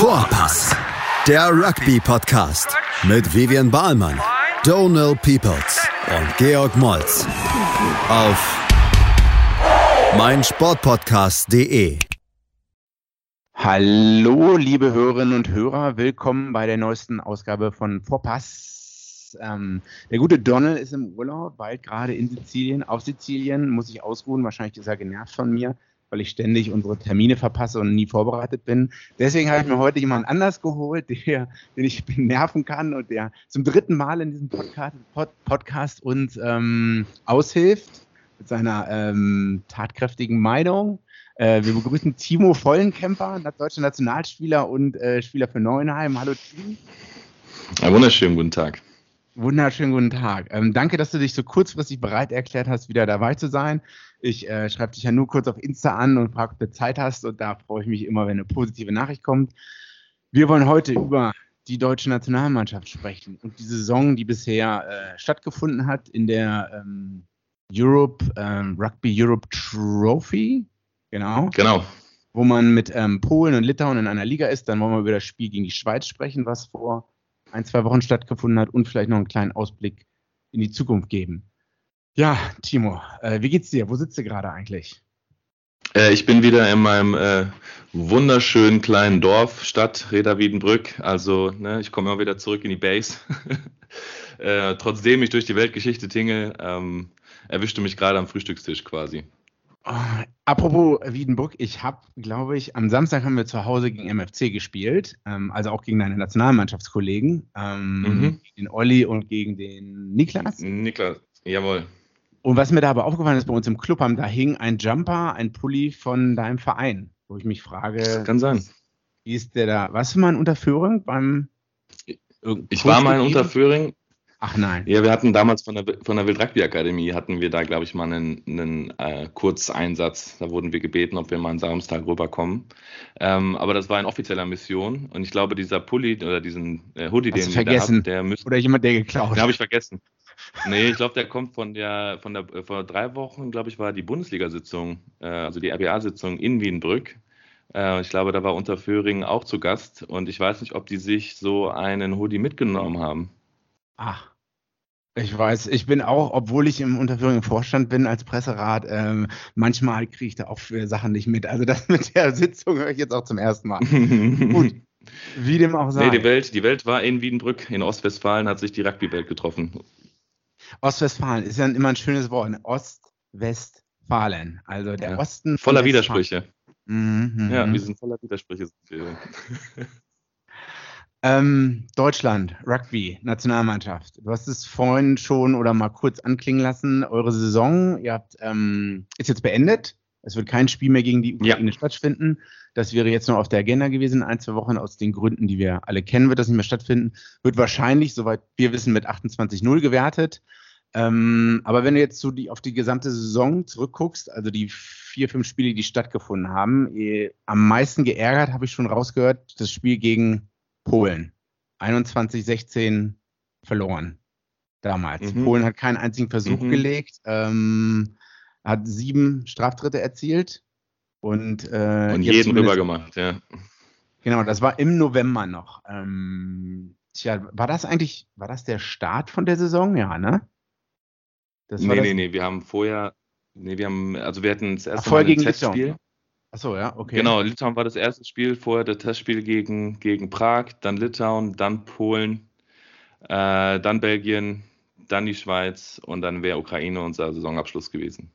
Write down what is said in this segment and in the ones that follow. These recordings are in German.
Vorpass, der Rugby-Podcast mit Vivian Bahlmann, Donal Peoples und Georg Moltz auf meinsportpodcast.de. Hallo, liebe Hörerinnen und Hörer, willkommen bei der neuesten Ausgabe von Vorpass. Ähm, der gute Donald ist im Urlaub, bald gerade in Sizilien, auf Sizilien, muss sich ausruhen. Wahrscheinlich ist er genervt von mir, weil ich ständig unsere Termine verpasse und nie vorbereitet bin. Deswegen habe ich mir heute jemand anders geholt, der, den ich nerven kann und der zum dritten Mal in diesem Podcast, Pod, Podcast uns ähm, aushilft mit seiner ähm, tatkräftigen Meinung. Äh, wir begrüßen Timo Vollenkemper, deutscher Nationalspieler und äh, Spieler für Neuenheim. Hallo Timo. Einen wunderschönen guten Tag. Wunderschönen guten Tag. Ähm, danke, dass du dich so kurzfristig bereit erklärt hast, wieder dabei zu sein. Ich äh, schreibe dich ja nur kurz auf Insta an und frage, ob du Zeit hast. Und da freue ich mich immer, wenn eine positive Nachricht kommt. Wir wollen heute über die deutsche Nationalmannschaft sprechen und die Saison, die bisher äh, stattgefunden hat in der ähm, Europe, ähm, Rugby Europe Trophy. Genau. Genau. Wo man mit ähm, Polen und Litauen in einer Liga ist. Dann wollen wir über das Spiel gegen die Schweiz sprechen, was vor ein, zwei Wochen stattgefunden hat und vielleicht noch einen kleinen Ausblick in die Zukunft geben. Ja, Timo, äh, wie geht's dir? Wo sitzt du gerade eigentlich? Äh, ich bin wieder in meinem äh, wunderschönen kleinen Dorf, Stadt Reda Wiedenbrück. Also, ne, ich komme immer wieder zurück in die Base. Äh, trotzdem ich durch die Weltgeschichte tingle, ähm, erwischte mich gerade am Frühstückstisch quasi. Oh, apropos Wiedenbrück, ich habe, glaube ich, am Samstag haben wir zu Hause gegen MFC gespielt, ähm, also auch gegen deine Nationalmannschaftskollegen, ähm, mhm. gegen den Olli und gegen den Niklas. Niklas, jawohl. Und was mir da aber aufgefallen ist, bei uns im Club haben, da hing ein Jumper, ein Pulli von deinem Verein, wo ich mich frage. Das kann sein. Wie ist der da? Was für mal in Unterführung beim. Ich war mal in Unterföhring. Ach nein. Ja, wir hatten damals von der, von der Wild Rugby Akademie, hatten wir da, glaube ich, mal einen, einen äh, Kurzeinsatz. Da wurden wir gebeten, ob wir mal am Samstag rüberkommen. Ähm, aber das war in offizieller Mission. Und ich glaube, dieser Pulli oder diesen äh, Hoodie, Hast den wir da haben, der müsste. Oder jemand, der geklaut Den habe ich vergessen. Nee, ich glaube, der kommt von der, von der, vor drei Wochen, glaube ich, war die Bundesliga-Sitzung, äh, also die RBA-Sitzung in Wienbrück. Äh, ich glaube, da war Unterföhring auch zu Gast und ich weiß nicht, ob die sich so einen Hoodie mitgenommen haben. Ach. Ich weiß, ich bin auch, obwohl ich im Unterführung Vorstand bin als Presserat, ähm, manchmal kriege ich da auch für Sachen nicht mit. Also das mit der Sitzung höre ich jetzt auch zum ersten Mal. Gut, wie dem auch sei. Nee, die Welt, die Welt war in Wiedenbrück, in Ostwestfalen hat sich die Rugby-Welt getroffen. Ostwestfalen ist ja immer ein schönes Wort. Ne? Ostwestfalen, also der ja, Osten. Voller Widersprüche. Mhm, ja, mhm. wir sind voller Widersprüche. Ähm, Deutschland, Rugby, Nationalmannschaft. Du hast es vorhin schon oder mal kurz anklingen lassen. Eure Saison, ihr habt, ähm, ist jetzt beendet. Es wird kein Spiel mehr gegen die Ukraine ja. stattfinden. Das wäre jetzt noch auf der Agenda gewesen, ein, zwei Wochen aus den Gründen, die wir alle kennen, wird das nicht mehr stattfinden. Wird wahrscheinlich, soweit wir wissen, mit 28-0 gewertet. Ähm, aber wenn du jetzt so die, auf die gesamte Saison zurückguckst, also die vier, fünf Spiele, die stattgefunden haben, eh, am meisten geärgert habe ich schon rausgehört, das Spiel gegen Polen. 21-16 verloren damals. Mhm. Polen hat keinen einzigen Versuch mhm. gelegt, ähm, hat sieben Straftritte erzielt und, äh, und jeden rüber gemacht, ja. Genau, das war im November noch. Ähm, tja, war das eigentlich, war das der Start von der Saison? Ja, ne? Das nee, nee, nee, wir haben vorher, nee, wir haben, also wir hatten das erste Ach, Mal ein Testspiel. Achso, ja, okay. Genau, Litauen war das erste Spiel, vorher das Testspiel gegen, gegen Prag, dann Litauen, dann Polen, äh, dann Belgien, dann die Schweiz und dann wäre Ukraine unser Saisonabschluss gewesen.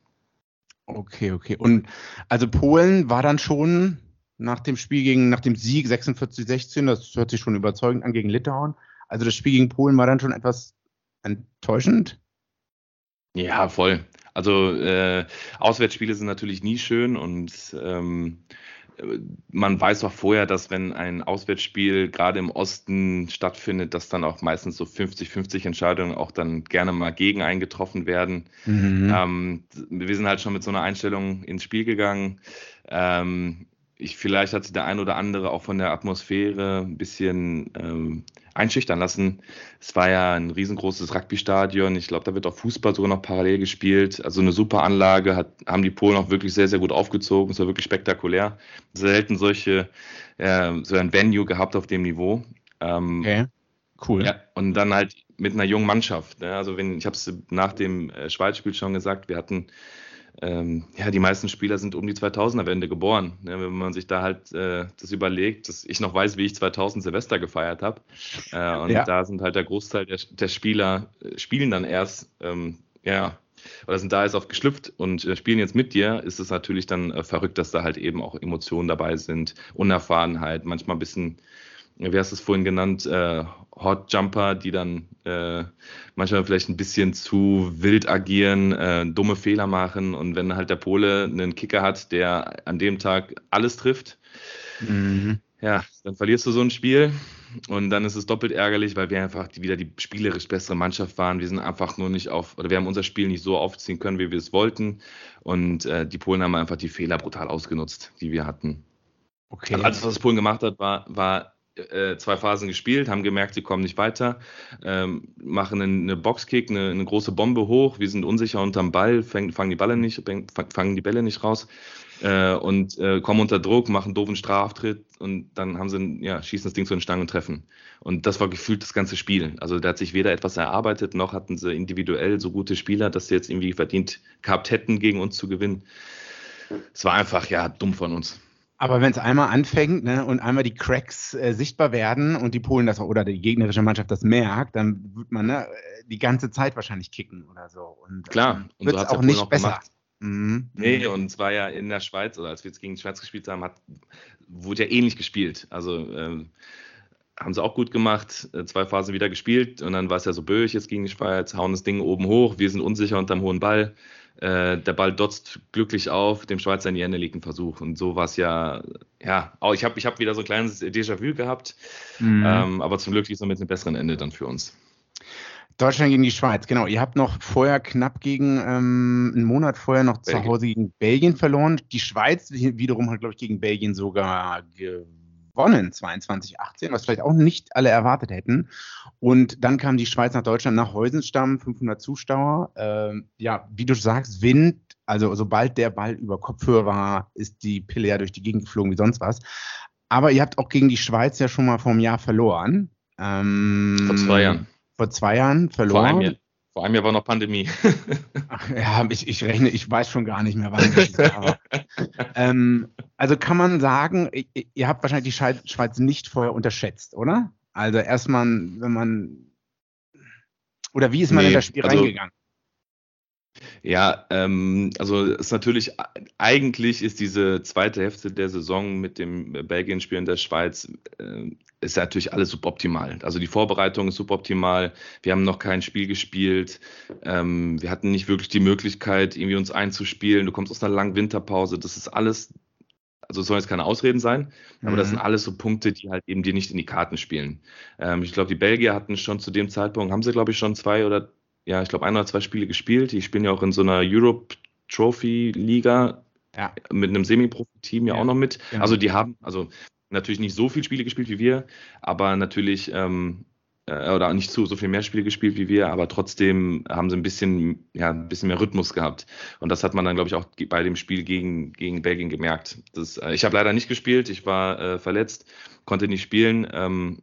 Okay, okay. Und also Polen war dann schon nach dem Spiel gegen, nach dem Sieg 46-16, das hört sich schon überzeugend an gegen Litauen. Also das Spiel gegen Polen war dann schon etwas enttäuschend. Ja, voll. Also äh, Auswärtsspiele sind natürlich nie schön und ähm, man weiß auch vorher, dass wenn ein Auswärtsspiel gerade im Osten stattfindet, dass dann auch meistens so 50-50 Entscheidungen auch dann gerne mal gegen eingetroffen werden. Mhm. Ähm, wir sind halt schon mit so einer Einstellung ins Spiel gegangen. Ähm, ich, vielleicht hat sich der ein oder andere auch von der Atmosphäre ein bisschen ähm, einschüchtern lassen. Es war ja ein riesengroßes Rugby-Stadion. Ich glaube, da wird auch Fußball sogar noch parallel gespielt. Also eine super Anlage, hat, haben die Polen auch wirklich sehr, sehr gut aufgezogen. Es war wirklich spektakulär. Selten solche äh, so ein Venue gehabt auf dem Niveau. Ähm, okay, cool. Ja, und dann halt mit einer jungen Mannschaft. Ne? Also wenn, ich habe es nach dem äh, Schweiz-Spiel schon gesagt, wir hatten ähm, ja, die meisten Spieler sind um die 2000er-Wende geboren. Ne? Wenn man sich da halt äh, das überlegt, dass ich noch weiß, wie ich 2000 Silvester gefeiert habe. Äh, und ja. da sind halt der Großteil der, der Spieler, äh, spielen dann erst, ähm, ja, oder sind da jetzt auf geschlüpft und äh, spielen jetzt mit dir, ist es natürlich dann äh, verrückt, dass da halt eben auch Emotionen dabei sind, Unerfahrenheit, manchmal ein bisschen wie hast du es vorhin genannt, äh, Hot Jumper, die dann äh, manchmal vielleicht ein bisschen zu wild agieren, äh, dumme Fehler machen und wenn halt der Pole einen Kicker hat, der an dem Tag alles trifft, mhm. ja, dann verlierst du so ein Spiel und dann ist es doppelt ärgerlich, weil wir einfach wieder die spielerisch bessere Mannschaft waren. Wir sind einfach nur nicht auf, oder wir haben unser Spiel nicht so aufziehen können, wie wir es wollten und äh, die Polen haben einfach die Fehler brutal ausgenutzt, die wir hatten. Okay. Also alles, was Polen gemacht hat, war, war äh, zwei Phasen gespielt, haben gemerkt, sie kommen nicht weiter, ähm, machen eine Boxkick, eine, eine, große Bombe hoch, wir sind unsicher unterm Ball, fangen, fangen die Bälle nicht, fangen die Bälle nicht raus äh, und äh, kommen unter Druck, machen einen doofen Straftritt und dann haben sie, ja, schießen das Ding zu den Stangen und treffen. Und das war gefühlt das ganze Spiel. Also da hat sich weder etwas erarbeitet, noch hatten sie individuell so gute Spieler, dass sie jetzt irgendwie verdient gehabt hätten, gegen uns zu gewinnen. Es war einfach, ja, dumm von uns. Aber wenn es einmal anfängt ne, und einmal die Cracks äh, sichtbar werden und die Polen das auch, oder die gegnerische Mannschaft das merkt, dann wird man ne, die ganze Zeit wahrscheinlich kicken oder so. Und, Klar, ähm, und so hat es auch nicht auch besser. Mhm. Nee, und es war ja in der Schweiz, oder als wir jetzt gegen die Schweiz gespielt haben, hat, wurde ja ähnlich gespielt. Also ähm, haben sie auch gut gemacht, äh, zwei Phasen wieder gespielt und dann war es ja so böig jetzt gegen die Schweiz, hauen das Ding oben hoch, wir sind unsicher unterm hohen Ball äh, der Ball dotzt glücklich auf, dem Schweizer in die Hände liegt ein Versuch. Und so war es ja, ja, auch ich habe ich hab wieder so ein kleines Déjà-vu gehabt, mhm. ähm, aber zum Glück ist es mit einem besseren Ende dann für uns. Deutschland gegen die Schweiz, genau. Ihr habt noch vorher knapp gegen, ähm, einen Monat vorher noch Belgien. zu Hause gegen Belgien verloren. Die Schweiz wiederum hat, glaube ich, gegen Belgien sogar gewonnen gewonnen, 22, 18, was vielleicht auch nicht alle erwartet hätten. Und dann kam die Schweiz nach Deutschland nach Heusenstamm, 500 Zuschauer. Ähm, ja, wie du sagst, Wind, also sobald der Ball über Kopfhörer war, ist die Pille ja durch die Gegend geflogen wie sonst was. Aber ihr habt auch gegen die Schweiz ja schon mal vor einem Jahr verloren. Ähm, vor zwei Jahren. Vor zwei Jahren verloren. Vor einem Jahr. Vor einem Jahr war noch Pandemie. Ach, ja, ich, ich rechne, ich weiß schon gar nicht mehr, wann das war. ähm, also kann man sagen, ihr habt wahrscheinlich die Schweiz nicht vorher unterschätzt, oder? Also erstmal, wenn man oder wie ist man nee, in das Spiel also, reingegangen? Ja, ähm, also es ist natürlich, eigentlich ist diese zweite Hälfte der Saison mit dem Belgien-Spiel in der Schweiz, äh, ist natürlich alles suboptimal. Also die Vorbereitung ist suboptimal. Wir haben noch kein Spiel gespielt. Ähm, wir hatten nicht wirklich die Möglichkeit, irgendwie uns einzuspielen. Du kommst aus einer langen Winterpause. Das ist alles, also es sollen jetzt keine Ausreden sein, mhm. aber das sind mhm. alles so Punkte, die halt eben dir nicht in die Karten spielen. Ähm, ich glaube, die Belgier hatten schon zu dem Zeitpunkt, haben sie glaube ich schon zwei oder, ja, ich glaube ein oder zwei Spiele gespielt. Die spielen ja auch in so einer Europe Trophy Liga ja. mit einem Semi-Profi-Team ja, ja, auch noch mit. Genau. Also die haben, also natürlich nicht so viele Spiele gespielt wie wir, aber natürlich, ähm, äh, oder nicht so, so viel mehr Spiele gespielt wie wir, aber trotzdem haben sie ein bisschen, ja, ein bisschen mehr Rhythmus gehabt. Und das hat man dann, glaube ich, auch bei dem Spiel gegen, gegen Belgien gemerkt. Das, äh, ich habe leider nicht gespielt, ich war äh, verletzt, konnte nicht spielen. Ähm,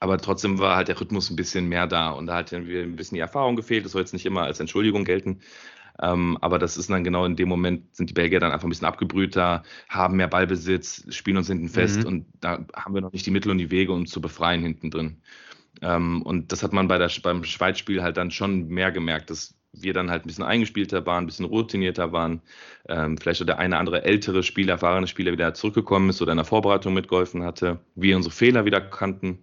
aber trotzdem war halt der Rhythmus ein bisschen mehr da und da hat irgendwie ein bisschen die Erfahrung gefehlt. Das soll jetzt nicht immer als Entschuldigung gelten. Ähm, aber das ist dann genau in dem Moment, sind die Belgier dann einfach ein bisschen abgebrühter, haben mehr Ballbesitz, spielen uns hinten fest mhm. und da haben wir noch nicht die Mittel und die Wege, um zu befreien hinten drin. Ähm, und das hat man bei der, beim Schweizspiel halt dann schon mehr gemerkt, dass wir dann halt ein bisschen eingespielter waren, ein bisschen routinierter waren, ähm, vielleicht so der eine andere ältere Spieler, erfahrene Spieler wieder zurückgekommen ist oder in der Vorbereitung mitgeholfen hatte, wir unsere Fehler wieder kannten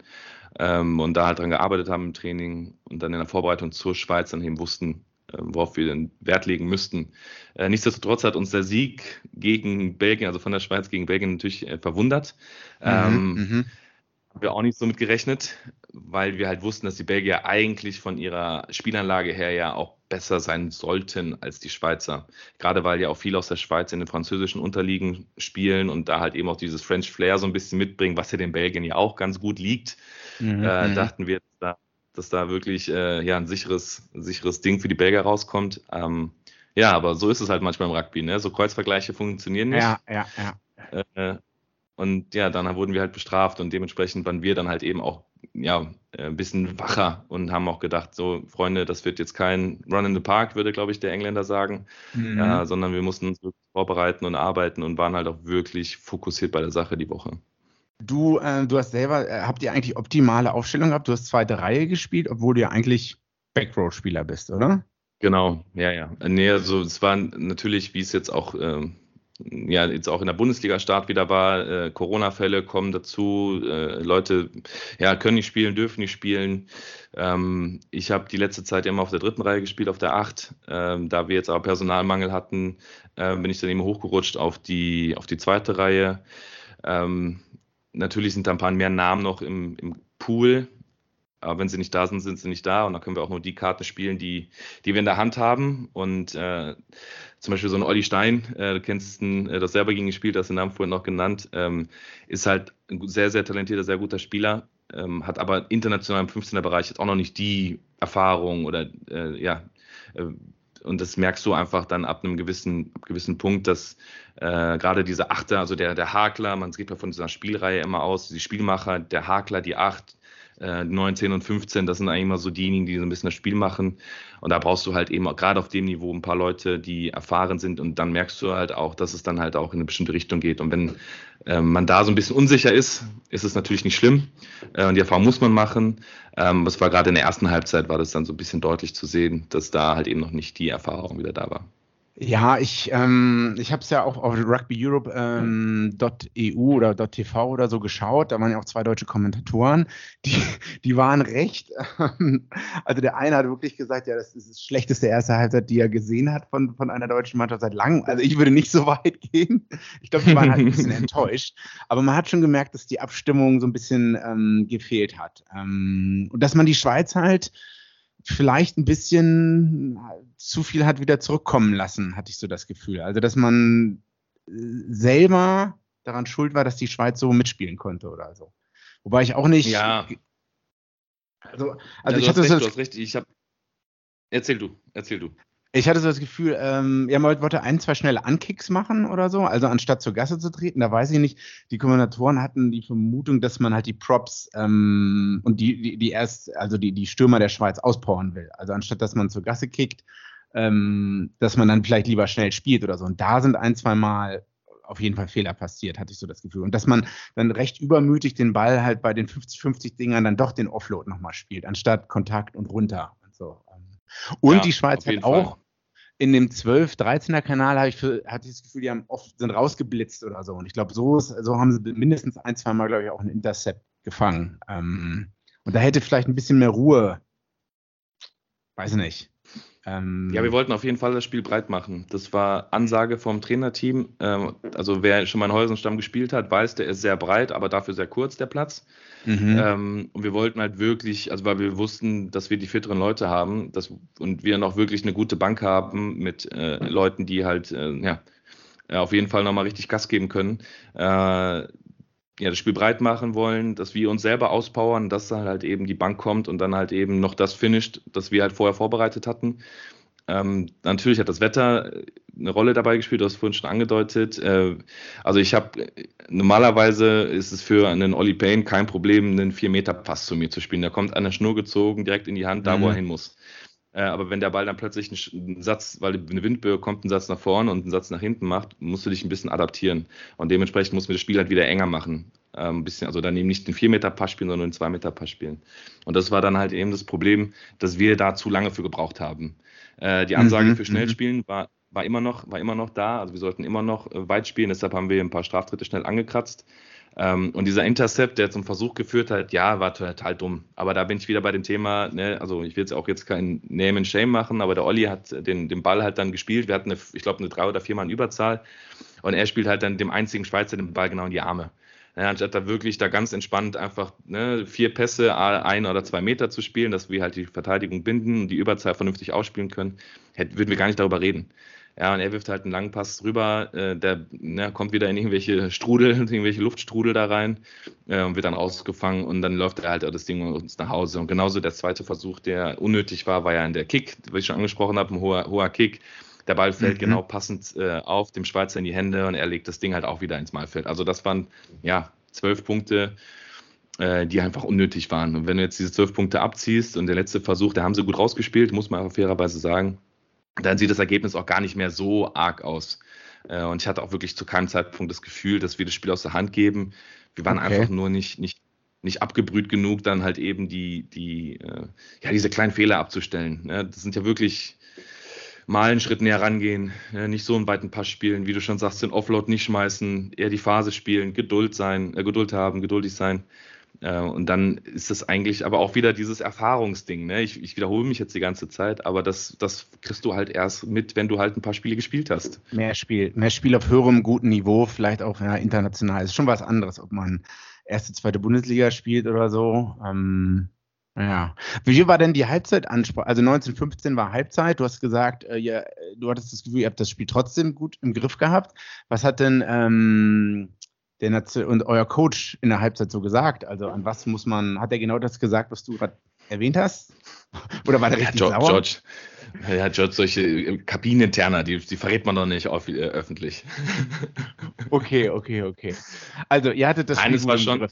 ähm, und da halt dran gearbeitet haben im Training und dann in der Vorbereitung zur Schweiz dann eben wussten, worauf wir den Wert legen müssten. Äh, nichtsdestotrotz hat uns der Sieg gegen Belgien, also von der Schweiz gegen Belgien natürlich äh, verwundert. Mhm, ähm, mhm. Haben wir auch nicht so mit gerechnet, weil wir halt wussten, dass die Belgier eigentlich von ihrer Spielanlage her ja auch besser sein sollten als die Schweizer. Gerade weil ja auch viele aus der Schweiz in den französischen Unterliegen spielen und da halt eben auch dieses French Flair so ein bisschen mitbringen, was ja den Belgien ja auch ganz gut liegt. Mhm, äh, mhm. dachten wir, da dass da wirklich äh, ja, ein sicheres, sicheres Ding für die Belgier rauskommt. Ähm, ja, aber so ist es halt manchmal im Rugby. Ne? So Kreuzvergleiche funktionieren nicht. Ja, ja, ja. Äh, Und ja, dann wurden wir halt bestraft und dementsprechend waren wir dann halt eben auch ja, äh, ein bisschen wacher und haben auch gedacht, so Freunde, das wird jetzt kein Run in the Park, würde, glaube ich, der Engländer sagen, mhm. äh, sondern wir mussten uns wirklich vorbereiten und arbeiten und waren halt auch wirklich fokussiert bei der Sache die Woche. Du, äh, du hast selber, äh, habt ihr eigentlich optimale Aufstellung gehabt? Du hast zweite Reihe gespielt, obwohl du ja eigentlich Backrow-Spieler bist, oder? Genau, ja, ja. Nee, also es war natürlich, wie es jetzt auch ähm, ja jetzt auch in der Bundesliga-Start wieder war. Äh, Corona-Fälle kommen dazu, äh, Leute ja, können nicht spielen, dürfen nicht spielen. Ähm, ich habe die letzte Zeit immer auf der dritten Reihe gespielt, auf der acht. Ähm, da wir jetzt aber Personalmangel hatten, äh, bin ich dann eben hochgerutscht auf die, auf die zweite Reihe. Ähm, natürlich sind da ein paar mehr Namen noch im, im Pool. Aber wenn sie nicht da sind, sind sie nicht da. Und dann können wir auch nur die Karten spielen, die, die wir in der Hand haben. Und äh, zum Beispiel so ein Olli Stein, äh, du kennst ihn, äh, das selber gegen gespielt, hast den Namen vorhin noch genannt, ähm, ist halt ein sehr, sehr talentierter, sehr guter Spieler, ähm, hat aber international im 15er-Bereich jetzt auch noch nicht die Erfahrung oder äh, ja, äh, und das merkst du einfach dann ab einem gewissen, gewissen Punkt, dass äh, gerade diese Achter, also der, der Hakler, man geht ja von dieser Spielreihe immer aus, die Spielmacher, der Hakler, die Acht, äh, 9, 10 und 15, das sind eigentlich immer so diejenigen, die so ein bisschen das Spiel machen. Und da brauchst du halt eben gerade auf dem Niveau ein paar Leute, die erfahren sind. Und dann merkst du halt auch, dass es dann halt auch in eine bestimmte Richtung geht. Und wenn äh, man da so ein bisschen unsicher ist, ist es natürlich nicht schlimm. Äh, und die Erfahrung muss man machen. Ähm, es war gerade in der ersten Halbzeit, war das dann so ein bisschen deutlich zu sehen, dass da halt eben noch nicht die Erfahrung wieder da war. Ja, ich, ähm, ich habe es ja auch auf rugbyeurope.eu ähm, .eu oder .tv oder so geschaut. Da waren ja auch zwei deutsche Kommentatoren, die, die waren recht. Ähm, also der eine hat wirklich gesagt, ja, das ist das schlechteste erste Halbzeit, die er gesehen hat von, von einer deutschen Mannschaft seit langem. Also ich würde nicht so weit gehen. Ich glaube, die waren halt ein bisschen enttäuscht. Aber man hat schon gemerkt, dass die Abstimmung so ein bisschen ähm, gefehlt hat. Ähm, und dass man die Schweiz halt vielleicht ein bisschen zu viel hat wieder zurückkommen lassen, hatte ich so das Gefühl. Also, dass man äh, selber daran schuld war, dass die Schweiz so mitspielen konnte oder so. Wobei ich auch nicht. Ja. Also, also ja, ich hatte recht, so. Du hast recht, ich habe. Erzähl du, erzähl du. Ich hatte so das Gefühl, ähm, ja, man wollte ein, zwei schnelle Ankicks machen oder so, also anstatt zur Gasse zu treten, da weiß ich nicht, die Kommentatoren hatten die Vermutung, dass man halt die Props ähm, und die, die, die erst, also die, die Stürmer der Schweiz auspowern will. Also anstatt dass man zur Gasse kickt, ähm, dass man dann vielleicht lieber schnell spielt oder so. Und da sind ein, zwei Mal auf jeden Fall Fehler passiert, hatte ich so das Gefühl. Und dass man dann recht übermütig den Ball halt bei den 50-50 Dingern dann doch den Offload nochmal spielt, anstatt Kontakt und runter und so. Und ja, die Schweiz hat auch in dem 12, 13er Kanal habe ich hatte ich das Gefühl, die haben oft sind rausgeblitzt oder so. Und ich glaube, so, so haben sie mindestens ein, zwei Mal, glaube ich, auch ein Intercept gefangen. Ähm, und da hätte vielleicht ein bisschen mehr Ruhe, weiß nicht. Ähm, ja, wir wollten auf jeden Fall das Spiel breit machen. Das war Ansage vom Trainerteam. Ähm, also wer schon mal in Häusenstamm gespielt hat, weiß, der ist sehr breit, aber dafür sehr kurz, der Platz. Mhm. Ähm, und wir wollten halt wirklich, also weil wir wussten, dass wir die fitteren Leute haben dass, und wir noch wirklich eine gute Bank haben mit äh, Leuten, die halt äh, ja, auf jeden Fall nochmal richtig Gas geben können. Äh, ja, das Spiel breit machen wollen, dass wir uns selber auspowern, dass halt eben die Bank kommt und dann halt eben noch das finisht, das wir halt vorher vorbereitet hatten. Ähm, natürlich hat das Wetter eine Rolle dabei gespielt, du hast vorhin schon angedeutet. Äh, also ich habe, normalerweise ist es für einen Olli Payne kein Problem, einen 4-Meter-Pass zu mir zu spielen. Der kommt an der Schnur gezogen, direkt in die Hand, da mhm. wo er hin muss. Äh, aber wenn der Ball dann plötzlich einen Satz, weil eine Windböe kommt, einen Satz nach vorne und einen Satz nach hinten macht, musst du dich ein bisschen adaptieren. Und dementsprechend mussten wir das Spiel halt wieder enger machen. Ähm, ein bisschen, also dann eben nicht den 4-Meter-Pass spielen, sondern den 2-Meter-Pass spielen. Und das war dann halt eben das Problem, dass wir da zu lange für gebraucht haben. Äh, die Ansage mhm, für Schnellspielen mhm. war, war, immer noch, war immer noch da. Also wir sollten immer noch äh, weit spielen, deshalb haben wir ein paar Straftritte schnell angekratzt. Ähm, und dieser Intercept, der zum Versuch geführt hat, ja, war total dumm. Aber da bin ich wieder bei dem Thema, ne, also ich will jetzt auch jetzt kein Name and Shame machen, aber der Olli hat den, den Ball halt dann gespielt. Wir hatten, eine, ich glaube, eine drei oder vier Mann Überzahl. Und er spielt halt dann dem einzigen Schweizer den Ball genau in die Arme. Ja, anstatt da wirklich da ganz entspannt einfach ne, vier Pässe, ein oder zwei Meter zu spielen, dass wir halt die Verteidigung binden und die Überzahl vernünftig ausspielen können, hätten, würden wir gar nicht darüber reden. Ja, und er wirft halt einen langen Pass rüber, äh, der ne, kommt wieder in irgendwelche Strudel, irgendwelche Luftstrudel da rein äh, und wird dann rausgefangen und dann läuft er halt das Ding uns nach Hause. Und genauso der zweite Versuch, der unnötig war, war ja in der Kick, was ich schon angesprochen habe, ein hoher, hoher Kick Der Ball fällt mhm. genau passend äh, auf dem Schweizer in die Hände und er legt das Ding halt auch wieder ins Malfeld. Also das waren ja zwölf Punkte, äh, die einfach unnötig waren. Und wenn du jetzt diese zwölf Punkte abziehst und der letzte Versuch, da haben sie gut rausgespielt, muss man auch fairerweise sagen, dann sieht das Ergebnis auch gar nicht mehr so arg aus. Äh, und ich hatte auch wirklich zu keinem Zeitpunkt das Gefühl, dass wir das Spiel aus der Hand geben. Wir waren okay. einfach nur nicht, nicht, nicht abgebrüht genug, dann halt eben die, die, äh, ja, diese kleinen Fehler abzustellen. Ne? Das sind ja wirklich mal einen Schritt näher rangehen, ne? nicht so einen weiten Pass spielen, wie du schon sagst, den Offload nicht schmeißen, eher die Phase spielen, Geduld sein, äh, Geduld haben, geduldig sein. Äh, und dann ist das eigentlich aber auch wieder dieses Erfahrungsding. Ne? Ich, ich, wiederhole mich jetzt die ganze Zeit, aber das, das kriegst du halt erst mit, wenn du halt ein paar Spiele gespielt hast. Mehr Spiel, mehr Spiel auf höherem guten Niveau, vielleicht auch ja, international. Ist schon was anderes, ob man erste, zweite Bundesliga spielt oder so. Ähm, ja. Wie war denn die Halbzeitansprache? Also 1915 war Halbzeit. Du hast gesagt, äh, ja, du hattest das Gefühl, ihr habt das Spiel trotzdem gut im Griff gehabt. Was hat denn ähm, der Nation und euer Coach in der Halbzeit so gesagt? Also an was muss man, hat er genau das gesagt, was du gerade erwähnt hast? Oder war der richtig ja, George, sauer? George, ja, George, solche äh, Kabineninterner, die, die verrät man doch nicht auf, äh, öffentlich. Okay, okay, okay. Also ihr hattet das Nein, es war schon,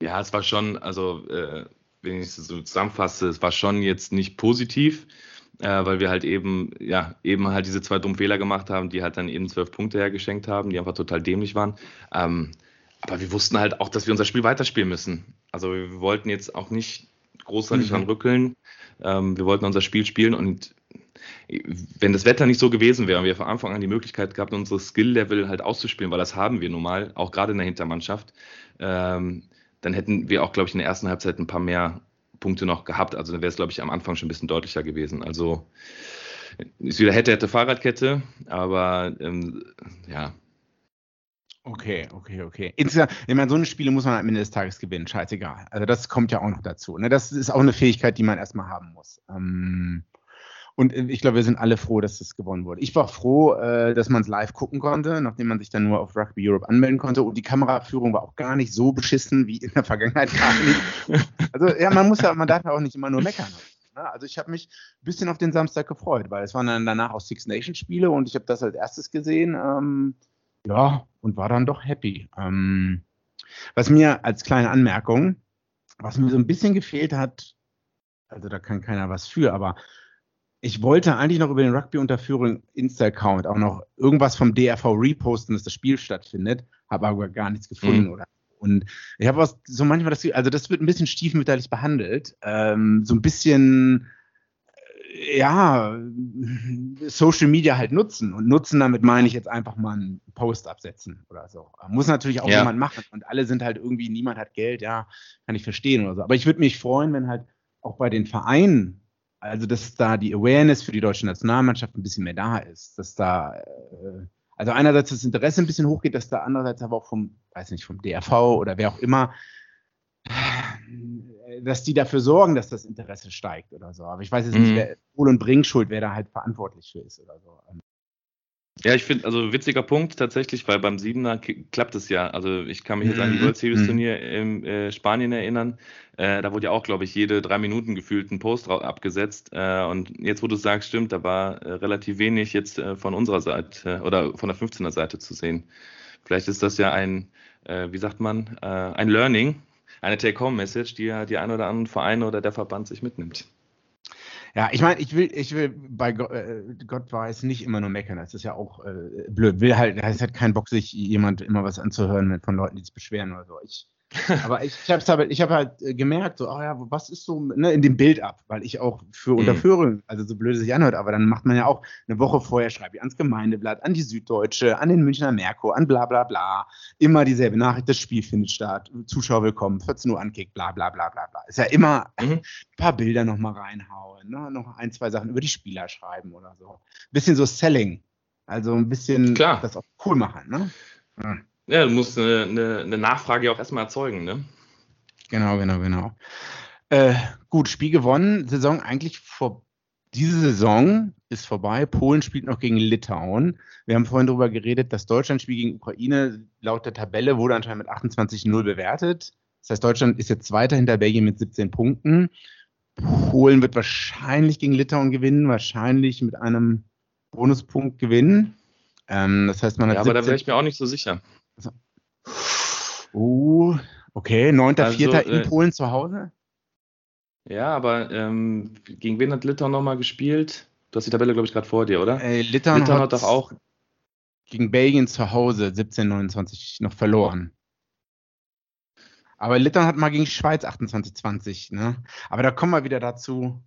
ja, es war schon, also äh, wenn ich es so zusammenfasse, es war schon jetzt nicht positiv, äh, weil wir halt eben, ja, eben halt diese zwei dummen Fehler gemacht haben, die halt dann eben zwölf Punkte hergeschenkt haben, die einfach total dämlich waren. Ähm, aber wir wussten halt auch, dass wir unser Spiel weiterspielen müssen. Also wir wollten jetzt auch nicht großartig mhm. dran rückeln. Ähm, wir wollten unser Spiel spielen und wenn das Wetter nicht so gewesen wäre und wir von Anfang an die Möglichkeit gehabt, unsere Skill-Level halt auszuspielen, weil das haben wir nun mal, auch gerade in der Hintermannschaft, ähm, dann hätten wir auch, glaube ich, in der ersten Halbzeit ein paar mehr Punkte noch gehabt. Also dann wäre es, glaube ich, am Anfang schon ein bisschen deutlicher gewesen. Also ist wieder hätte, hätte Fahrradkette, aber ähm, ja. Okay, okay, okay. Insgesamt, ich meine, so eine Spiele muss man am Ende des Tages gewinnen, scheißegal. Also das kommt ja auch noch dazu. Ne? Das ist auch eine Fähigkeit, die man erstmal haben muss. Ähm, und äh, ich glaube, wir sind alle froh, dass das gewonnen wurde. Ich war froh, äh, dass man es live gucken konnte, nachdem man sich dann nur auf Rugby Europe anmelden konnte. Und die Kameraführung war auch gar nicht so beschissen wie in der Vergangenheit. also ja, man muss ja, man darf ja auch nicht immer nur meckern. Ne? Also ich habe mich ein bisschen auf den Samstag gefreut, weil es waren dann danach auch Six Nations Spiele und ich habe das als erstes gesehen. Ähm, ja, und war dann doch happy. Ähm, was mir als kleine Anmerkung, was mir so ein bisschen gefehlt hat, also da kann keiner was für, aber ich wollte eigentlich noch über den Rugby-Unterführung Insta-Account auch noch irgendwas vom DRV reposten, dass das Spiel stattfindet, habe aber gar nichts gefunden mhm. oder. Und ich habe so manchmal das, also das wird ein bisschen stiefmütterlich behandelt, ähm, so ein bisschen, äh, ja, Social Media halt nutzen. Und nutzen, damit meine ich jetzt einfach mal einen Post absetzen oder so. Muss natürlich auch ja. jemand machen. Und alle sind halt irgendwie, niemand hat Geld, ja, kann ich verstehen oder so. Aber ich würde mich freuen, wenn halt auch bei den Vereinen also dass da die Awareness für die deutsche Nationalmannschaft ein bisschen mehr da ist, dass da äh, also einerseits das Interesse ein bisschen hochgeht, dass da andererseits aber auch vom, weiß nicht, vom DRV oder wer auch immer, dass die dafür sorgen, dass das Interesse steigt oder so. Aber ich weiß jetzt mhm. nicht, wer Wohl und Bringschuld, wer da halt verantwortlich für ist oder so. Ja, ich finde, also witziger Punkt tatsächlich, weil beim Siebener klappt es ja. Also ich kann mich jetzt an die mhm. World Series mhm. Turnier in äh, Spanien erinnern. Äh, da wurde ja auch, glaube ich, jede drei Minuten gefühlt ein Post abgesetzt. Äh, und jetzt, wo du sagst, stimmt, da war äh, relativ wenig jetzt äh, von unserer Seite oder von der 15er Seite zu sehen. Vielleicht ist das ja ein, äh, wie sagt man, ein Learning, eine Take-Home-Message, die ja die ein oder anderen Vereine oder der Verband sich mitnimmt. Ja, ich meine, ich will, ich will bei Gott, äh, Gott weiß nicht immer nur meckern. Das ist ja auch äh, blöd. Will halt, es hat keinen Bock, sich jemand immer was anzuhören von Leuten, die sich beschweren oder so. Ich aber ich, ich habe halt, ich hab halt gemerkt, so, oh ja, was ist so ne, in dem Bild ab, weil ich auch für mhm. Unterführung, also so blöd es sich anhört, aber dann macht man ja auch eine Woche vorher, schreibe ich ans Gemeindeblatt, an die Süddeutsche, an den Münchner Merkur, an bla bla bla. Immer dieselbe Nachricht, das Spiel findet statt, Zuschauer willkommen, 14 Uhr Ankick, bla bla bla bla bla. Ist ja immer mhm. ein paar Bilder nochmal reinhauen, ne? noch ein, zwei Sachen über die Spieler schreiben oder so. Bisschen so Selling. Also ein bisschen Klar. das auch cool machen, ne? Ja. Ja, du musst eine, eine, eine Nachfrage auch erstmal erzeugen, ne? Genau, genau, genau. Äh, gut, Spiel gewonnen. Saison eigentlich vor. Diese Saison ist vorbei. Polen spielt noch gegen Litauen. Wir haben vorhin darüber geredet, das Deutschlandspiel gegen Ukraine laut der Tabelle wurde anscheinend mit 28-0 bewertet. Das heißt, Deutschland ist jetzt Zweiter hinter Belgien mit 17 Punkten. Polen wird wahrscheinlich gegen Litauen gewinnen, wahrscheinlich mit einem Bonuspunkt gewinnen. Ähm, das heißt, man hat. Ja, aber da wäre ich mir auch nicht so sicher. Also, uh, okay, 9.4. Also, in äh, Polen zu Hause? Ja, aber ähm, gegen wen hat Litauen nochmal gespielt? Du hast die Tabelle, glaube ich, gerade vor dir, oder? Äh, Litauen, Litauen hat, hat, doch auch gegen Belgien zu Hause 17-29 noch verloren. Aber Litauen hat mal gegen Schweiz 28-20, ne? Aber da kommen wir wieder dazu,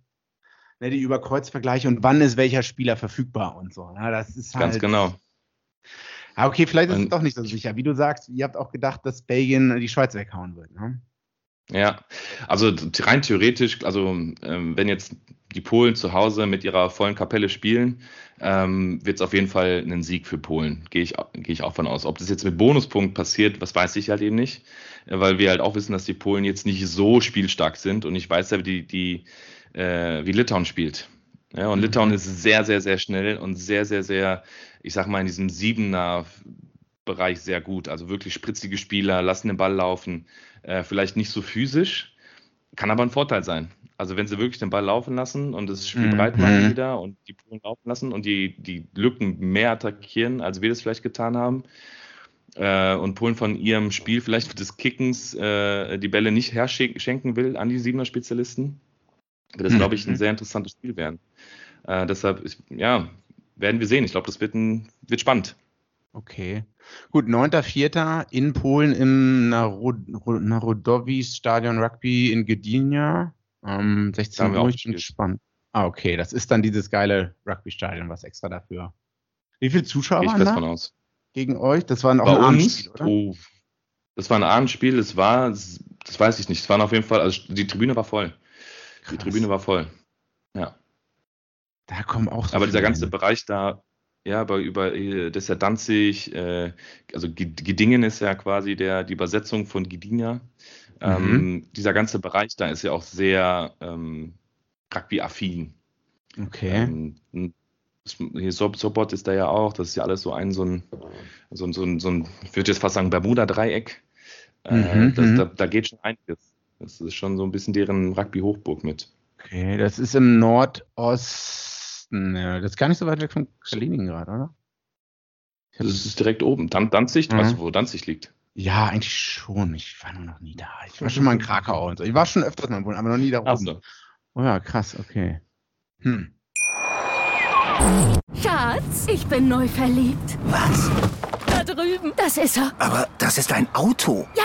ne, die Überkreuzvergleiche und wann ist welcher Spieler verfügbar und so. Ne? Das ist halt, Ganz genau. Ja, okay, vielleicht ist es doch nicht so sicher. Wie du sagst, ihr habt auch gedacht, dass Belgien die Schweiz weghauen wird, ne? Ja, also rein theoretisch, also ähm, wenn jetzt die Polen zu Hause mit ihrer vollen Kapelle spielen, ähm, wird es auf jeden Fall einen Sieg für Polen. Gehe ich, geh ich auch von aus. Ob das jetzt mit Bonuspunkt passiert, was weiß ich halt eben nicht, weil wir halt auch wissen, dass die Polen jetzt nicht so spielstark sind und ich weiß ja, wie, die, äh, wie Litauen spielt. Ja, und Litauen mhm. ist sehr, sehr, sehr schnell und sehr, sehr, sehr, ich sag mal, in diesem Siebener Bereich sehr gut. Also wirklich spritzige Spieler, lassen den Ball laufen. Äh, vielleicht nicht so physisch, kann aber ein Vorteil sein. Also wenn sie wirklich den Ball laufen lassen und das Spiel mhm. breit machen wieder und die Polen laufen lassen und die, die Lücken mehr attackieren, als wir das vielleicht getan haben, äh, und Polen von ihrem Spiel vielleicht des Kickens äh, die Bälle nicht herschenken will an die Siebener Spezialisten, wird das, mhm. glaube ich, ein sehr interessantes Spiel werden. Äh, deshalb, ja, werden wir sehen. Ich glaube, das wird, ein, wird spannend. Okay. Gut, 9.4. in Polen im Narodowice Stadion Rugby in Gdynia. Ähm, 16 Uhr, ich bin gespannt. Ah, okay, das ist dann dieses geile Rugby-Stadion, was extra dafür. Wie viele Zuschauer waren da aus. gegen euch? Das war auch Bei ein Abendspiel, oder? Oh, das war ein Abendspiel, es war, das weiß ich nicht, es waren auf jeden Fall, also die Tribüne war voll. Krass. Die Tribüne war voll. Da kommen auch so Aber dieser ganze Bereich da, ja, aber über äh, das ist ja Danzig, äh, also Gedingen ist ja quasi der, die Übersetzung von Gdynia. Ähm, mhm. dieser ganze Bereich da ist ja auch sehr ähm, Rugby-affin. Okay. Ähm, hier Sobot ist da ja auch, das ist ja alles so ein, so ein, so ein, so ein, so ein ich würde jetzt fast sagen, Bermuda-Dreieck. Äh, mhm, das, mhm. da, da, geht schon einiges. Das ist schon so ein bisschen deren Rugby-Hochburg mit. Okay, das ist im Nordost Osten. Ja. Das ist gar nicht so weit weg von Kaliningrad, oder? Das ist direkt oben. Dan Danzig, mhm. weißt du, wo Danzig liegt? Ja, eigentlich schon. Ich war nur noch nie da. Ich war schon mal in Krakau und so. Ich war schon öfters mal wohnen, aber noch nie da oben. So. Oh ja, krass, okay. Hm. Schatz, ich bin neu verliebt. Was? Da drüben. Das ist er. Aber das ist ein Auto. Ja,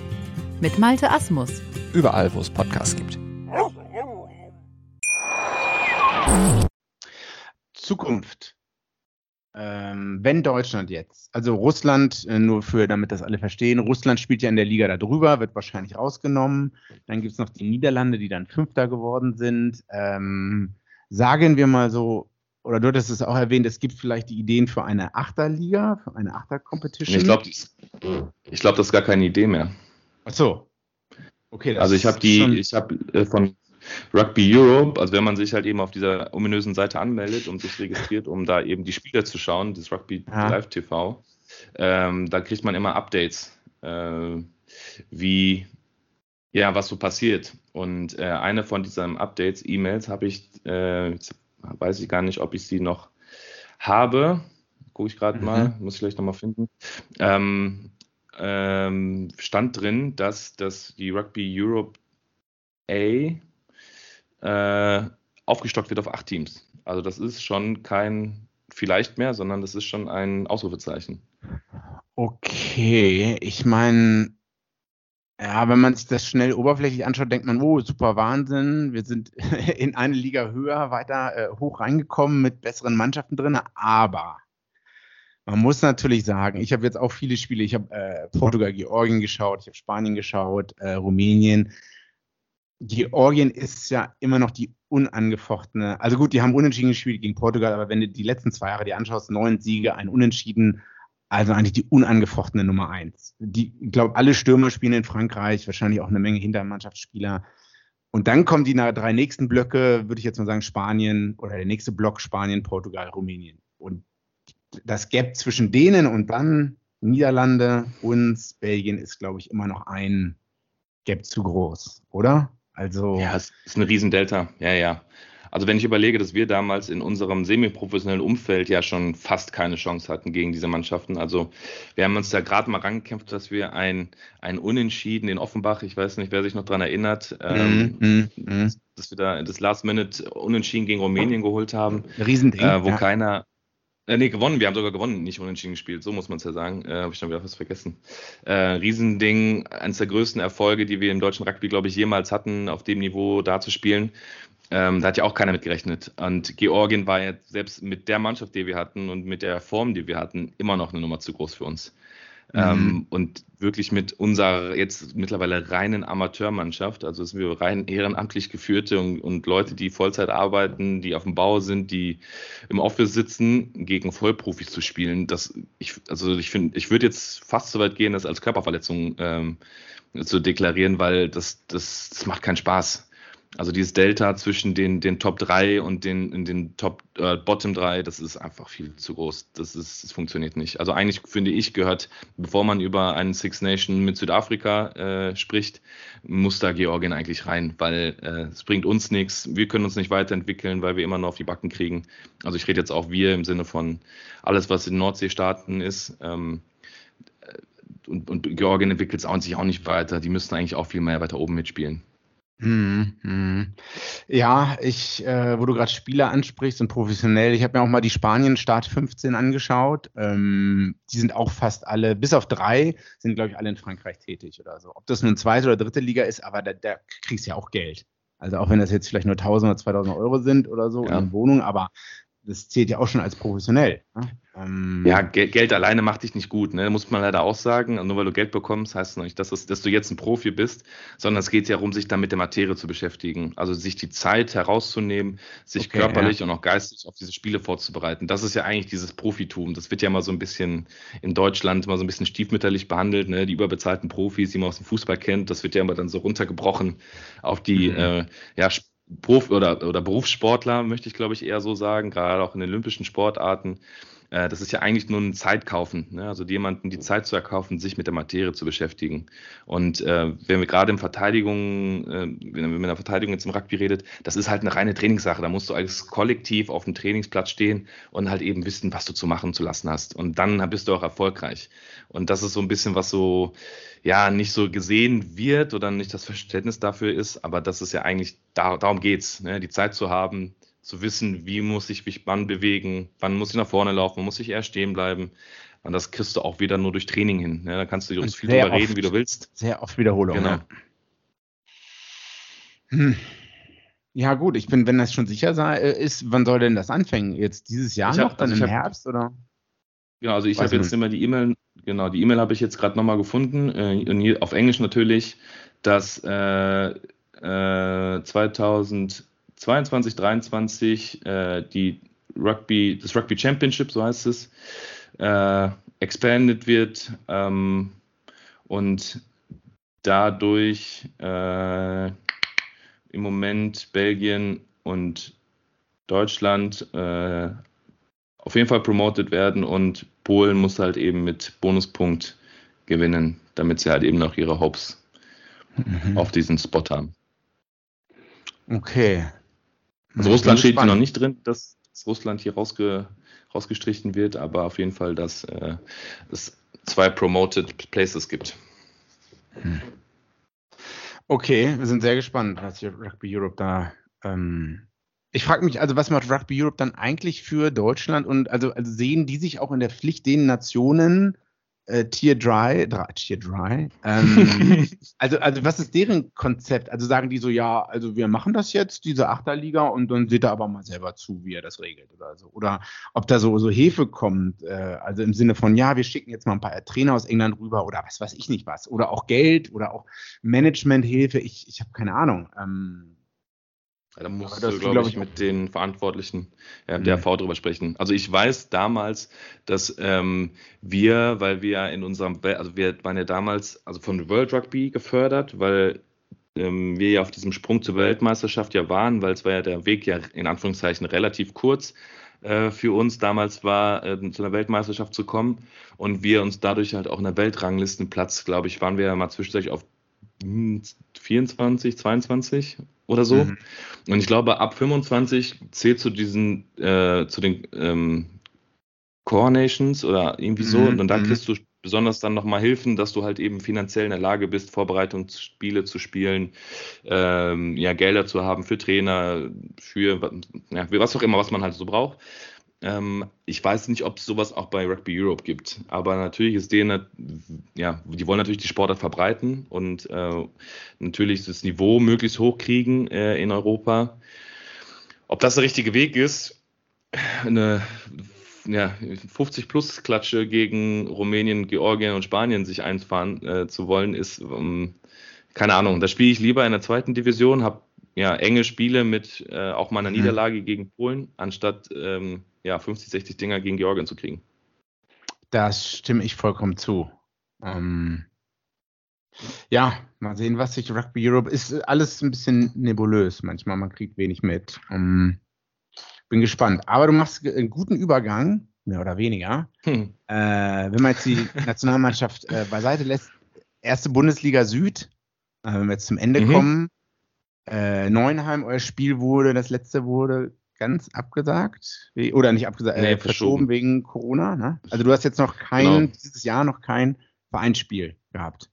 mit Malte Asmus. Überall, wo es Podcasts gibt. Zukunft. Ähm, wenn Deutschland jetzt, also Russland, äh, nur für, damit das alle verstehen, Russland spielt ja in der Liga da drüber, wird wahrscheinlich rausgenommen. Dann gibt es noch die Niederlande, die dann Fünfter geworden sind. Ähm, sagen wir mal so, oder du hattest es auch erwähnt, es gibt vielleicht die Ideen für eine Achterliga, für eine Achtercompetition. Ich glaube, ich glaube, das ist gar keine Idee mehr. Ach so. Okay. also ich habe die, ich habe äh, von Rugby Europe, also wenn man sich halt eben auf dieser ominösen Seite anmeldet und sich registriert, um da eben die Spiele zu schauen, das Rugby ja. Live TV, ähm, da kriegt man immer Updates, äh, wie, ja, was so passiert. Und äh, eine von diesen Updates, E-Mails, habe ich, äh, weiß ich gar nicht, ob ich sie noch habe. Gucke ich gerade mhm. mal, muss ich gleich nochmal finden. Ähm, ähm, stand drin, dass, dass die Rugby Europe A äh, aufgestockt wird auf acht Teams. Also das ist schon kein vielleicht mehr, sondern das ist schon ein Ausrufezeichen. Okay, ich meine, ja, wenn man sich das schnell oberflächlich anschaut, denkt man, oh, super Wahnsinn, wir sind in eine Liga höher, weiter äh, hoch reingekommen mit besseren Mannschaften drin, aber man muss natürlich sagen, ich habe jetzt auch viele Spiele, ich habe äh, Portugal, Georgien geschaut, ich habe Spanien geschaut, äh, Rumänien. Georgien ist ja immer noch die unangefochtene, also gut, die haben unentschieden gespielt gegen Portugal, aber wenn du die letzten zwei Jahre dir anschaust, neun Siege, ein Unentschieden, also eigentlich die unangefochtene Nummer eins. Die, ich glaube, alle Stürmer spielen in Frankreich, wahrscheinlich auch eine Menge Hintermannschaftsspieler. Und dann kommen die drei nächsten Blöcke, würde ich jetzt mal sagen, Spanien oder der nächste Block Spanien, Portugal, Rumänien. Und das Gap zwischen denen und dann Niederlande, uns, Belgien ist, glaube ich, immer noch ein Gap zu groß, oder? Also. Ja, es ist ein Riesendelta. Ja, ja. Also wenn ich überlege, dass wir damals in unserem semi-professionellen Umfeld ja schon fast keine Chance hatten gegen diese Mannschaften. Also wir haben uns da gerade mal rangekämpft, dass wir ein, ein Unentschieden in Offenbach, ich weiß nicht, wer sich noch daran erinnert, ähm, mm, mm, mm. dass wir da das Last-Minute Unentschieden gegen Rumänien geholt haben. Riesending. Äh, wo ja. keiner, äh, nee, gewonnen. Wir haben sogar gewonnen, nicht unentschieden gespielt. So muss man es ja sagen. Äh, Habe ich dann wieder was vergessen. Äh, Riesending, eines der größten Erfolge, die wir im deutschen Rugby, glaube ich, jemals hatten, auf dem Niveau da zu spielen. Ähm, da hat ja auch keiner mit gerechnet. Und Georgien war ja selbst mit der Mannschaft, die wir hatten und mit der Form, die wir hatten, immer noch eine Nummer zu groß für uns. Mhm. Ähm, und wirklich mit unserer jetzt mittlerweile reinen Amateurmannschaft, also sind wir rein ehrenamtlich geführte und, und, Leute, die Vollzeit arbeiten, die auf dem Bau sind, die im Office sitzen, gegen Vollprofis zu spielen. Das, ich, also ich finde, ich würde jetzt fast so weit gehen, das als Körperverletzung ähm, zu deklarieren, weil das, das, das macht keinen Spaß. Also dieses Delta zwischen den, den Top 3 und den, in den Top äh, Bottom 3, das ist einfach viel zu groß. Das, ist, das funktioniert nicht. Also eigentlich finde ich, gehört, bevor man über einen Six Nation mit Südafrika äh, spricht, muss da Georgien eigentlich rein, weil äh, es bringt uns nichts. Wir können uns nicht weiterentwickeln, weil wir immer nur auf die Backen kriegen. Also ich rede jetzt auch wir im Sinne von alles, was in Nordseestaaten ist. Ähm, äh, und, und Georgien entwickelt sich auch nicht weiter. Die müssten eigentlich auch viel mehr weiter oben mitspielen. Hm, hm. Ja, ich, äh, wo du gerade Spieler ansprichst und professionell, ich habe mir auch mal die Spanien Start 15 angeschaut. Ähm, die sind auch fast alle, bis auf drei, sind glaube ich alle in Frankreich tätig oder so. Ob das nun zweite oder dritte Liga ist, aber da, da kriegst du ja auch Geld. Also auch wenn das jetzt vielleicht nur 1000 oder 2000 Euro sind oder so ja. in Wohnung, aber das zählt ja auch schon als professionell. Ne? Ähm, ja, Geld, Geld, alleine macht dich nicht gut, ne? muss man leider auch sagen. Nur weil du Geld bekommst, heißt es noch nicht, dass, es, dass du jetzt ein Profi bist, sondern es geht ja darum, sich dann mit der Materie zu beschäftigen. Also sich die Zeit herauszunehmen, sich okay, körperlich ja. und auch geistig auf diese Spiele vorzubereiten. Das ist ja eigentlich dieses Profitum. Das wird ja mal so ein bisschen in Deutschland mal so ein bisschen stiefmütterlich behandelt. Ne? Die überbezahlten Profis, die man aus dem Fußball kennt, das wird ja immer dann so runtergebrochen auf die mhm. äh, ja, Prof oder, oder Berufssportler, möchte ich glaube ich eher so sagen, gerade auch in den olympischen Sportarten. Äh, das ist ja eigentlich nur ein Zeitkaufen, ne? also jemanden die Zeit zu erkaufen, sich mit der Materie zu beschäftigen. Und äh, wenn wir gerade in Verteidigung, äh, wenn man in der Verteidigung jetzt im Rugby redet, das ist halt eine reine Trainingssache. Da musst du als Kollektiv auf dem Trainingsplatz stehen und halt eben wissen, was du zu machen zu lassen hast. Und dann bist du auch erfolgreich. Und das ist so ein bisschen, was so ja nicht so gesehen wird oder nicht das Verständnis dafür ist, aber das ist ja eigentlich, da, darum geht's, ne? die Zeit zu haben, zu wissen, wie muss ich mich wann bewegen, wann muss ich nach vorne laufen, wann muss ich eher stehen bleiben. Und das kriegst du auch wieder nur durch Training hin. Ne? Da kannst du uns viel drüber reden, wie du willst. Sehr oft Wiederholung. Genau. Ja. Hm. Ja, gut, ich bin, wenn das schon sicher äh, ist, wann soll denn das anfangen? Jetzt dieses Jahr hab, noch, dann also im hab, Herbst oder? Ja, also ich habe jetzt immer die E-Mail, genau, die E-Mail habe ich jetzt gerade nochmal gefunden, äh, auf Englisch natürlich, dass äh, äh, 2000 22, 23 äh, die Rugby, das Rugby Championship, so heißt es, äh, expanded wird ähm, und dadurch äh, im Moment Belgien und Deutschland äh, auf jeden Fall promoted werden und Polen muss halt eben mit Bonuspunkt gewinnen, damit sie halt eben noch ihre Hopes mhm. auf diesen Spot haben. Okay, also Russland steht hier noch nicht drin, dass, dass Russland hier rausge, rausgestrichen wird, aber auf jeden Fall, dass äh, es zwei Promoted Places gibt. Hm. Okay, wir sind sehr gespannt, was hier Rugby Europe da. Ähm ich frage mich, also was macht Rugby Europe dann eigentlich für Deutschland und also, also sehen die sich auch in der Pflicht, den Nationen äh, Tier Dry, Tier Dry. Ähm, also, also was ist deren Konzept? Also sagen die so, ja, also wir machen das jetzt, diese Achterliga, und dann seht ihr aber mal selber zu, wie er das regelt oder so. Oder ob da so, so Hilfe kommt, äh, also im Sinne von, ja, wir schicken jetzt mal ein paar Trainer aus England rüber oder was weiß ich nicht was. Oder auch Geld oder auch Managementhilfe, ich, ich habe keine Ahnung. Ähm, Da musst du, glaube ich, mit den Verantwortlichen ja, der mhm. V drüber sprechen. Also ich weiß damals, dass ähm, wir, weil wir in unserem, also wir waren ja damals also von World Rugby gefördert, weil ähm, wir ja auf diesem Sprung zur Weltmeisterschaft ja waren, weil es war ja der Weg ja in Anführungszeichen relativ kurz äh, für uns damals war, äh, zu einer Weltmeisterschaft zu kommen und wir uns dadurch halt auch in der Weltranglistenplatz, glaube ich, waren wir ja mal zwischendurch auf 24, hm, 22 oder so. Mhm. Und ich glaube, ab 25 zählt zu diesen, äh, zu den ähm, Core Nations oder irgendwie so. Mhm. Und dann mhm. kriegst du besonders dann nochmal Hilfen, dass du halt eben finanziell in der Lage bist, Vorbereitungsspiele zu spielen, ähm, ja, Gelder zu haben für Trainer, für ja, was auch immer, was man halt so braucht. Ähm, ich weiß nicht, ob es sowas auch bei Rugby Europe gibt, aber natürlich ist denen, ja, die wollen natürlich die Sportart verbreiten und äh, natürlich das Niveau möglichst hoch kriegen äh, in Europa. Ob das der richtige Weg ist, eine ja, 50 plus Klatsche gegen Rumänien, Georgien und Spanien sich einfahren äh, zu wollen, ist ähm, keine Ahnung. Da spiele ich lieber in der zweiten Division, habe ja enge Spiele mit äh, auch meiner mhm. Niederlage gegen Polen, anstatt ähm, ja, 50, 60 Dinger gegen Georgien zu kriegen. Das stimme ich vollkommen zu. Ähm, ja, mal sehen, was sich Rugby Europe ist. Alles ein bisschen nebulös manchmal. Man kriegt wenig mit. Ähm, bin gespannt. Aber du machst einen guten Übergang, mehr oder weniger. Hm. Äh, wenn man jetzt die Nationalmannschaft äh, beiseite lässt, erste Bundesliga Süd, äh, wenn wir jetzt zum Ende mhm. kommen. Äh, Neuenheim, euer Spiel wurde, das letzte wurde ganz abgesagt. Oder nicht abgesagt, nee, äh, verschoben wegen Corona. Ne? Also du hast jetzt noch kein, genau. dieses Jahr noch kein Vereinsspiel gehabt.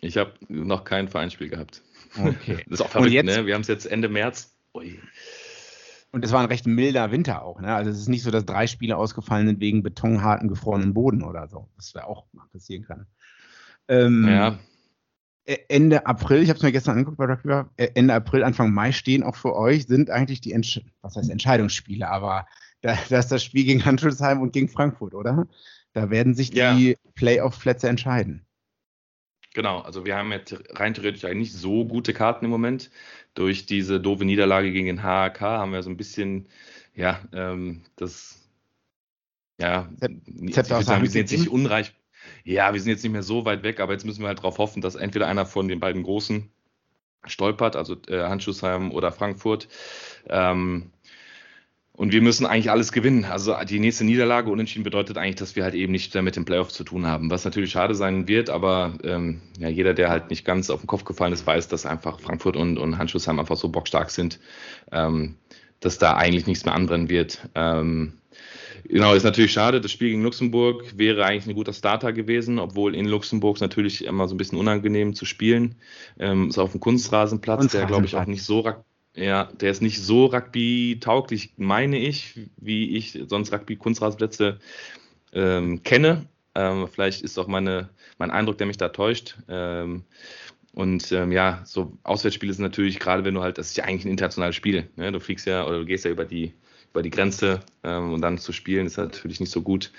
Ich habe noch kein Vereinsspiel gehabt. Okay. Das ist auch verrückt, jetzt, ne? Wir haben es jetzt Ende März. Ui. Und es war ein recht milder Winter auch, ne? Also es ist nicht so, dass drei Spiele ausgefallen sind wegen betonharten, gefrorenen Boden oder so. Das wäre auch mal passieren kann. Ähm, ja. Ende April, ich habe es mir gestern angeguckt bei Rugby, Ende April, Anfang Mai stehen auch für euch, sind eigentlich die Entsch was heißt Entscheidungsspiele, aber da, da, ist das Spiel gegen Handelsheim und gegen Frankfurt, oder? Da werden sich die ja. Playoff-Plätze entscheiden. Genau, also wir haben jetzt rein theoretisch eigentlich nicht so gute Karten im Moment. Durch diese doofe Niederlage gegen den HAK haben wir so ein bisschen, ja, ähm, das, ja, ich würde sagen, wir sind jetzt nicht unreich. Ja, wir sind jetzt nicht mehr so weit weg, aber jetzt müssen wir halt darauf hoffen, dass entweder einer von den beiden Großen stolpert, also äh, Handschuhsheim oder Frankfurt. Ähm, und wir müssen eigentlich alles gewinnen. Also die nächste Niederlage unentschieden bedeutet eigentlich, dass wir halt eben nicht mit dem Playoff zu tun haben. Was natürlich schade sein wird, aber ähm, ja, jeder, der halt nicht ganz auf den Kopf gefallen ist, weiß, dass einfach Frankfurt und, und Handschussheim einfach so bockstark sind, ähm, dass da eigentlich nichts mehr anbrennen wird. Ähm, genau, ist natürlich schade. Das Spiel gegen Luxemburg wäre eigentlich ein guter Starter gewesen, obwohl in Luxemburg natürlich immer so ein bisschen unangenehm zu spielen. Ähm, ist auf dem Kunstrasenplatz, Kunstrasenplatz. der glaube ich auch nicht so ja, der ist nicht so Rugby-tauglich, meine ich, wie ich sonst Rugby-Kunstrasenplätze ähm, kenne. Ähm, vielleicht ist auch meine, mein Eindruck, der mich da täuscht. Ähm, und ähm, ja, so Auswärtsspiele sind natürlich, gerade wenn du halt, das ist ja eigentlich ein internationales Spiel. Ne? Du fliegst ja oder du gehst ja über die, über die Grenze ähm, und dann zu spielen ist natürlich nicht so gut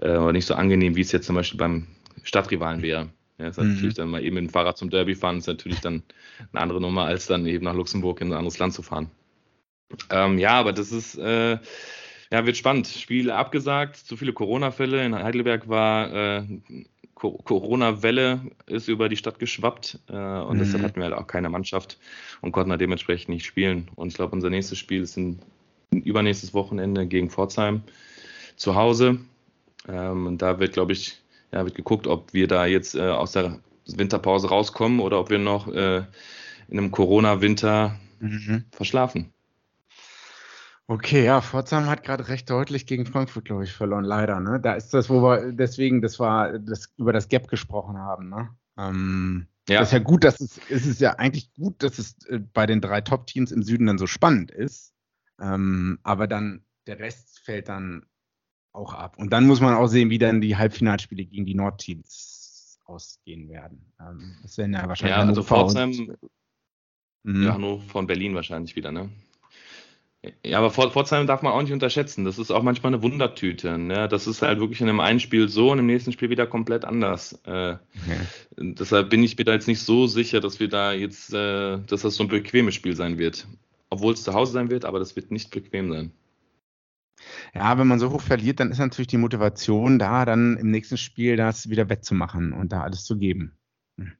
äh, oder nicht so angenehm, wie es jetzt zum Beispiel beim Stadtrivalen wäre. Ja, ist mhm. natürlich dann mal eben mit dem Fahrrad zum Derby fahren, ist natürlich dann eine andere Nummer, als dann eben nach Luxemburg in ein anderes Land zu fahren. Ähm, ja, aber das ist, äh, ja, wird spannend. Spiele abgesagt, zu viele Corona-Fälle. In Heidelberg war äh, Corona-Welle ist über die Stadt geschwappt äh, und mhm. deshalb hatten wir halt auch keine Mannschaft und konnten halt dementsprechend nicht spielen. Und ich glaube, unser nächstes Spiel ist ein übernächstes Wochenende gegen Pforzheim zu Hause. Ähm, und da wird, glaube ich, ja, wird geguckt, ob wir da jetzt äh, aus der Winterpause rauskommen oder ob wir noch äh, in einem Corona-Winter mhm. verschlafen. Okay, ja, Pforzheim hat gerade recht deutlich gegen Frankfurt, glaube ich, verloren, leider. Ne? Da ist das, wo wir deswegen, das war das über das Gap gesprochen haben. Ne? Ähm, ja. Das ist ja gut, dass es, es ist ja eigentlich gut, dass es äh, bei den drei Top-Teams im Süden dann so spannend ist. Ähm, aber dann der Rest fällt dann auch ab. Und dann muss man auch sehen, wie dann die Halbfinalspiele gegen die Nordteams ausgehen werden. Ähm, das werden ja wahrscheinlich. Ja, also Pforzheim, mhm. ja, Hannover von Berlin wahrscheinlich wieder, ne? Ja, aber Pforzheim darf man auch nicht unterschätzen. Das ist auch manchmal eine Wundertüte. Ne? Das ist halt wirklich in einem einen Spiel so und im nächsten Spiel wieder komplett anders. Äh, okay. Deshalb bin ich mir da jetzt nicht so sicher, dass wir da jetzt, äh, dass das so ein bequemes Spiel sein wird. Obwohl es zu Hause sein wird, aber das wird nicht bequem sein. Ja, wenn man so hoch verliert, dann ist natürlich die Motivation da, dann im nächsten Spiel das wieder wettzumachen und da alles zu geben. Hm.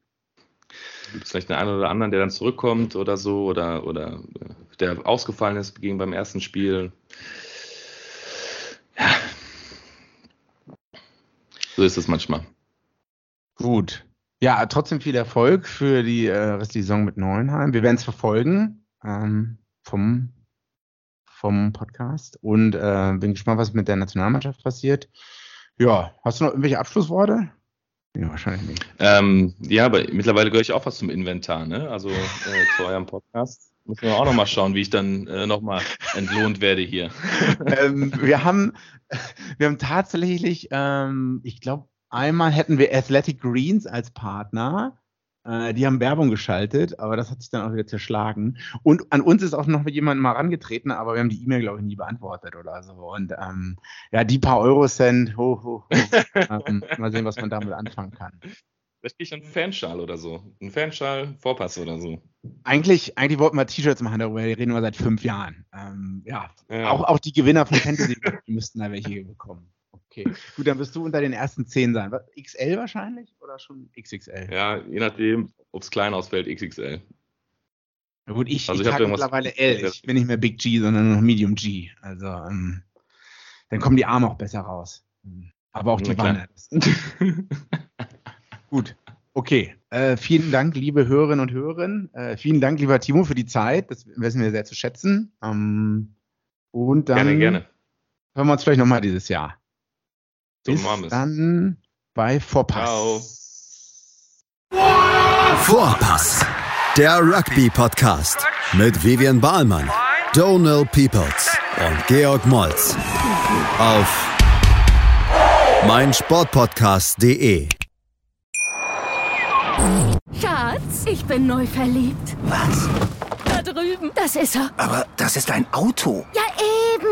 Gibt es vielleicht einen oder anderen, der dann zurückkommt oder so, oder, oder äh, der ausgefallen ist gegen beim ersten Spiel? Ja. So ist es manchmal. Gut. Ja, trotzdem viel Erfolg für die äh, restliche Saison mit Neuenheim. Wir werden es verfolgen ähm, vom vom Podcast und äh, bin gespannt, was mit der Nationalmannschaft passiert. Ja, hast du noch irgendwelche Abschlussworte? Ja, wahrscheinlich nicht. Ähm, ja, aber mittlerweile gehöre ich auch was zum Inventar, ne? Also äh, zu eurem Podcast. Müssen wir auch nochmal schauen, wie ich dann äh, nochmal entlohnt werde hier. ähm, wir haben, wir haben tatsächlich, ähm, ich glaube, einmal hätten wir Athletic Greens als Partner. Äh, die haben Werbung geschaltet, aber das hat sich dann auch wieder zerschlagen. Und an uns ist auch noch jemand mal rangetreten, aber wir haben die E-Mail, glaube ich, nie beantwortet oder so. Und ähm, ja, die paar Euro-Cent, ho, ho, ho. ähm, mal sehen, was man damit anfangen kann. Vielleicht kriege ich einen Fanschal oder so. Ein Fanschal, Vorpass oder so. Eigentlich, eigentlich wollten wir T-Shirts machen darüber, reden wir seit fünf Jahren. Ähm, ja, ja, Auch, auch die Gewinner von Fantasy müssten da welche bekommen. Okay, gut, dann wirst du unter den ersten zehn sein. XL wahrscheinlich oder schon XXL? Ja, je nachdem, ob es klein ausfällt, XXL. Na gut, ich, also ich, ich trage mittlerweile L. Ich bin nicht mehr Big G, sondern noch Medium G. Also ähm, dann kommen die Arme auch besser raus. Aber auch die Wanne. gut, okay. Äh, vielen Dank, liebe Hörerinnen und Hörer. Äh, vielen Dank, lieber Timo, für die Zeit. Das wissen wir sehr zu schätzen. Ähm, und dann gerne, gerne. hören wir uns vielleicht nochmal dieses Jahr. So Bis dann bei Vorpass. Ciao. Vorpass, der Rugby-Podcast mit Vivian Bahlmann, Donal Peoples und Georg Moltz auf meinsportpodcast.de. Schatz, ich bin neu verliebt. Was? Da drüben. Das ist er. Aber das ist ein Auto. Ja, eben.